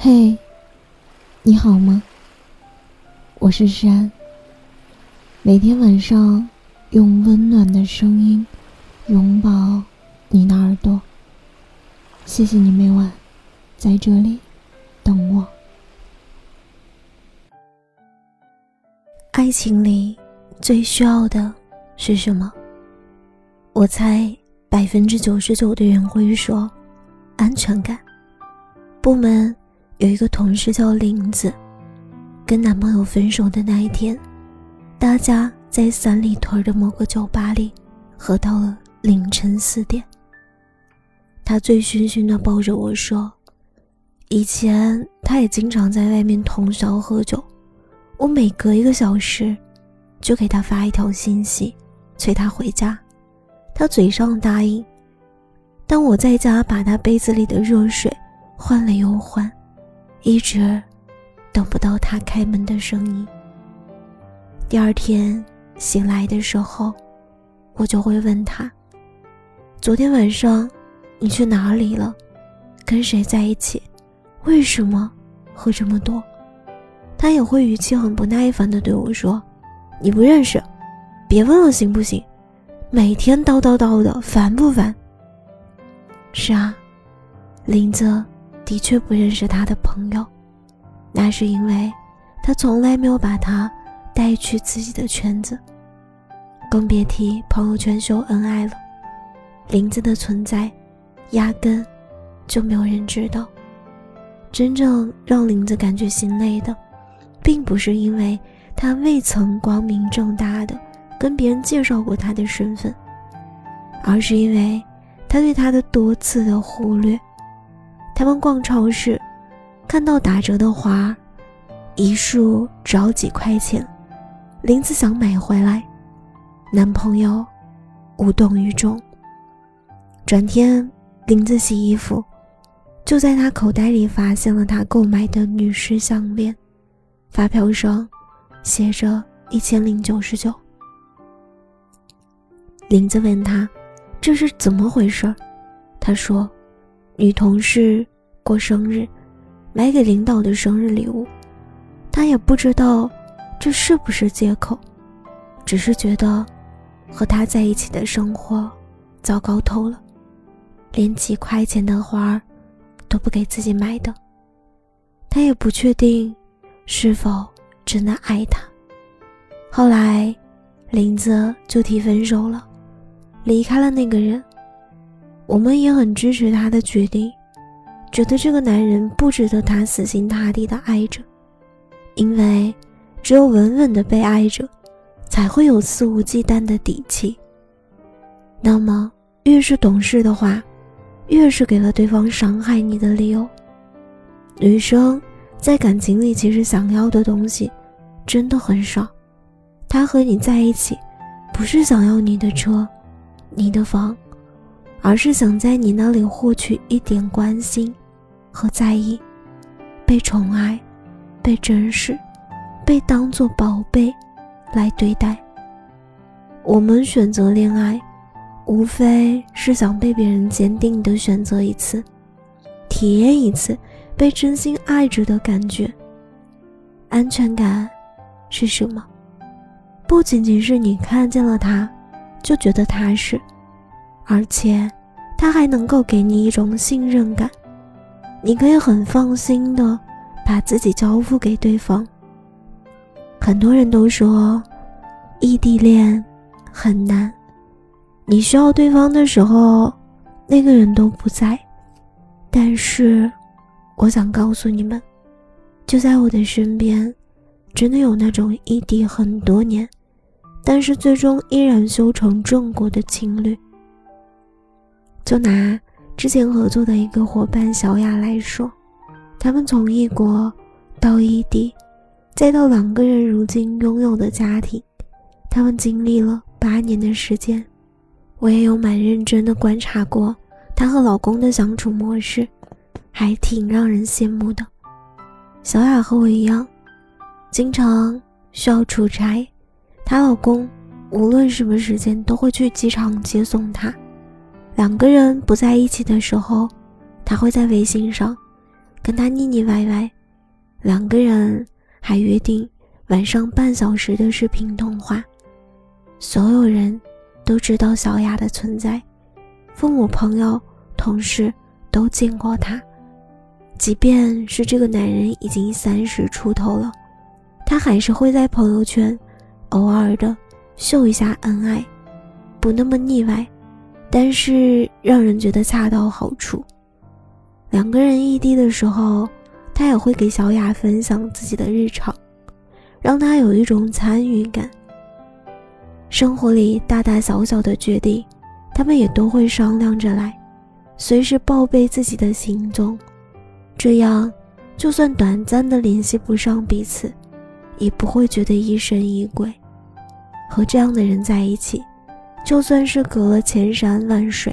嘿，你好吗？我是山。每天晚上用温暖的声音拥抱你的耳朵。谢谢你每晚在这里等我。爱情里最需要的是什么？我猜百分之九十九的人会说安全感。部门有一个同事叫林子，跟男朋友分手的那一天，大家在三里屯的某个酒吧里喝到了凌晨四点。他醉醺醺的抱着我说：“以前他也经常在外面通宵喝酒。”我每隔一个小时，就给他发一条信息，催他回家。他嘴上答应，但我在家把他杯子里的热水换了又换，一直等不到他开门的声音。第二天醒来的时候，我就会问他：“昨天晚上你去哪里了？跟谁在一起？为什么喝这么多？”他也会语气很不耐烦的对我说：“你不认识，别问了，行不行？每天叨叨叨的，烦不烦？”是啊，林子的确不认识他的朋友，那是因为他从来没有把他带去自己的圈子，更别提朋友圈秀恩爱了。林子的存在，压根就没有人知道。真正让林子感觉心累的。并不是因为他未曾光明正大的跟别人介绍过他的身份，而是因为他对他的多次的忽略。他们逛超市，看到打折的花，一束只要几块钱，林子想买回来，男朋友无动于衷。转天，林子洗衣服，就在他口袋里发现了他购买的女士项链。发票上写着一千零九十九。林子问他：“这是怎么回事？”他说：“女同事过生日，买给领导的生日礼物。他也不知道这是不是借口，只是觉得和他在一起的生活糟糕透了，连几块钱的花儿都不给自己买的。他也不确定。”是否真的爱他？后来，林子就提分手了，离开了那个人。我们也很支持他的决定，觉得这个男人不值得他死心塌地的爱着，因为只有稳稳的被爱着，才会有肆无忌惮的底气。那么，越是懂事的话，越是给了对方伤害你的理由。女生。在感情里，其实想要的东西真的很少。他和你在一起，不是想要你的车、你的房，而是想在你那里获取一点关心和在意，被宠爱、被珍视、被当作宝贝来对待。我们选择恋爱，无非是想被别人坚定的选择一次，体验一次。被真心爱着的感觉。安全感是什么？不仅仅是你看见了他，就觉得踏实，而且他还能够给你一种信任感。你可以很放心的把自己交付给对方。很多人都说异地恋很难，你需要对方的时候，那个人都不在，但是。我想告诉你们，就在我的身边，真的有那种异地很多年，但是最终依然修成正果的情侣。就拿之前合作的一个伙伴小雅来说，他们从异国到异地，再到两个人如今拥有的家庭，他们经历了八年的时间。我也有蛮认真的观察过她和老公的相处模式。还挺让人羡慕的。小雅和我一样，经常需要出差，她老公无论什么时间都会去机场接送她。两个人不在一起的时候，她会在微信上跟他腻腻歪歪，两个人还约定晚上半小时的视频通话。所有人都知道小雅的存在，父母、朋友、同事都见过她。即便是这个男人已经三十出头了，他还是会在朋友圈偶尔的秀一下恩爱，不那么腻歪，但是让人觉得恰到好处。两个人异地的时候，他也会给小雅分享自己的日常，让她有一种参与感。生活里大大小小的决定，他们也都会商量着来，随时报备自己的行踪。这样，就算短暂的联系不上彼此，也不会觉得疑神疑鬼。和这样的人在一起，就算是隔了千山万水，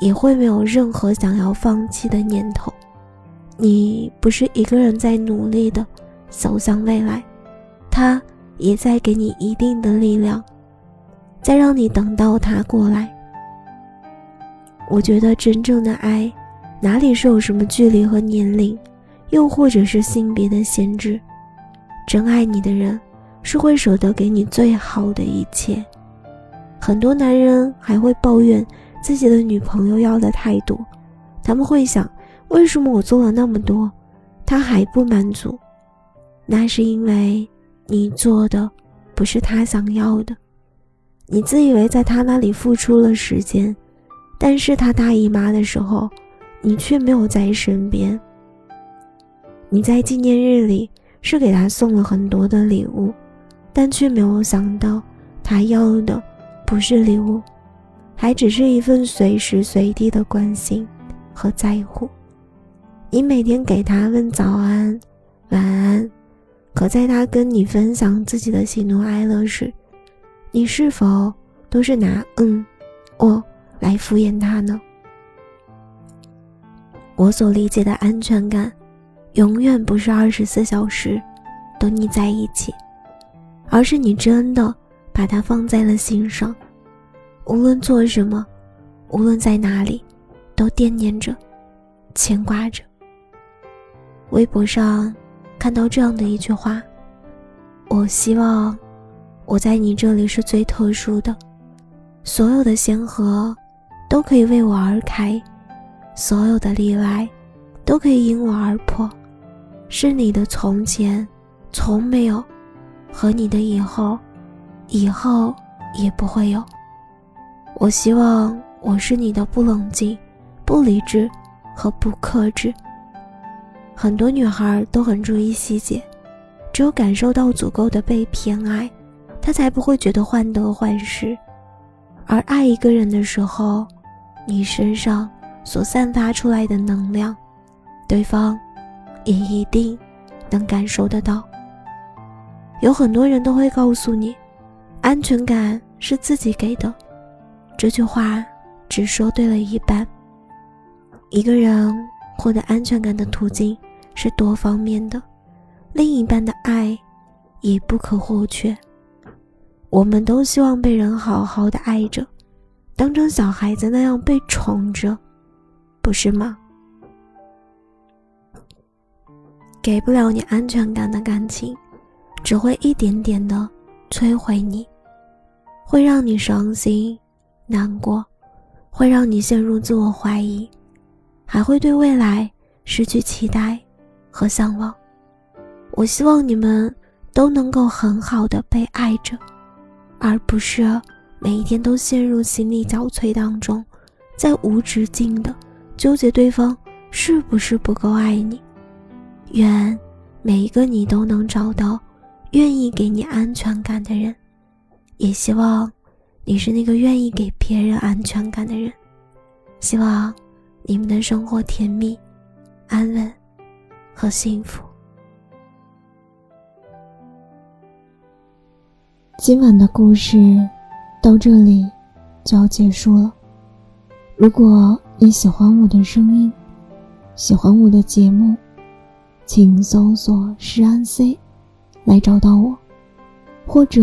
也会没有任何想要放弃的念头。你不是一个人在努力的走向未来，他也在给你一定的力量，再让你等到他过来。我觉得真正的爱。哪里是有什么距离和年龄，又或者是性别的限制？真爱你的人是会舍得给你最好的一切。很多男人还会抱怨自己的女朋友要的太多，他们会想：为什么我做了那么多，他还不满足？那是因为你做的不是他想要的。你自以为在他那里付出了时间，但是他大姨妈的时候。你却没有在身边。你在纪念日里是给他送了很多的礼物，但却没有想到，他要的不是礼物，还只是一份随时随地的关心和在乎。你每天给他问早安、晚安，可在他跟你分享自己的喜怒哀乐时，你是否都是拿“嗯”“哦”来敷衍他呢？我所理解的安全感，永远不是二十四小时都腻在一起，而是你真的把它放在了心上，无论做什么，无论在哪里，都惦念着，牵挂着。微博上看到这样的一句话：“我希望我在你这里是最特殊的，所有的先河都可以为我而开。”所有的例外，都可以因我而破，是你的从前，从没有，和你的以后，以后也不会有。我希望我是你的不冷静、不理智和不克制。很多女孩都很注意细节，只有感受到足够的被偏爱，她才不会觉得患得患失。而爱一个人的时候，你身上。所散发出来的能量，对方也一定能感受得到。有很多人都会告诉你，安全感是自己给的，这句话只说对了一半。一个人获得安全感的途径是多方面的，另一半的爱也不可或缺。我们都希望被人好好的爱着，当成小孩子那样被宠着。不是吗？给不了你安全感的感情，只会一点点的摧毁你，会让你伤心、难过，会让你陷入自我怀疑，还会对未来失去期待和向往。我希望你们都能够很好的被爱着，而不是每一天都陷入心力交瘁当中，在无止境的。纠结对方是不是不够爱你，愿每一个你都能找到愿意给你安全感的人，也希望你是那个愿意给别人安全感的人。希望你们的生活甜蜜、安稳和幸福。今晚的故事到这里就要结束了。如果你喜欢我的声音，喜欢我的节目，请搜索“诗安 C” 来找到我，或者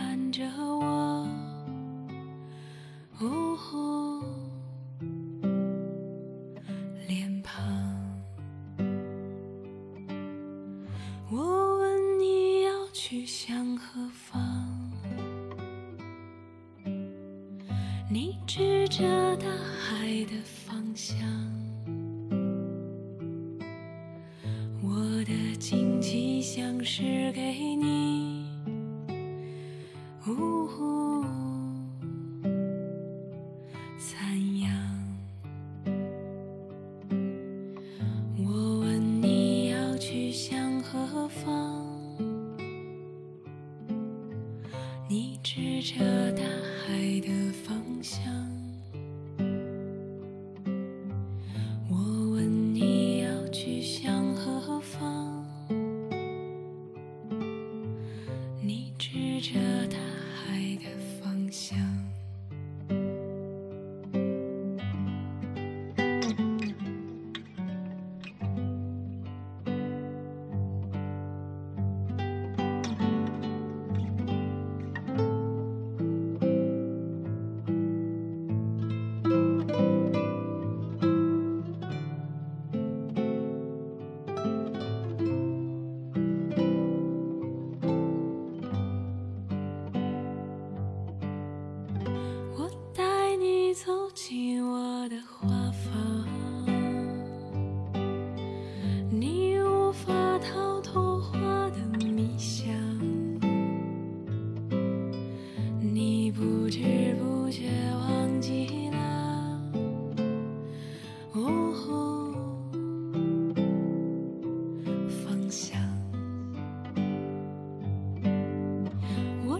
看着我，哦，脸庞。我问你要去向何方，你指着大海的さ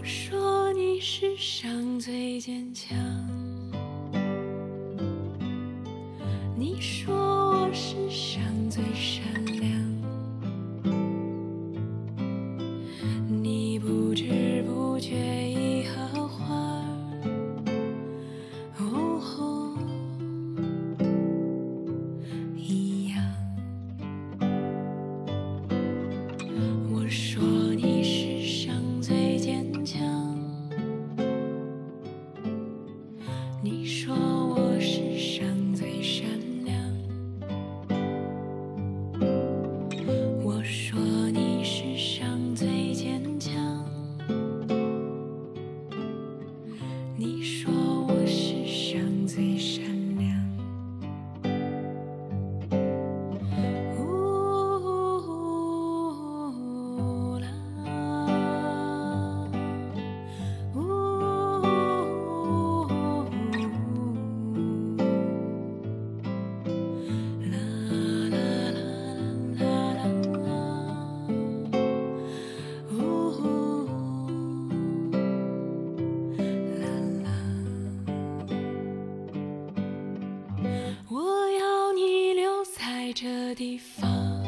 说你世上最坚强，你说 fun.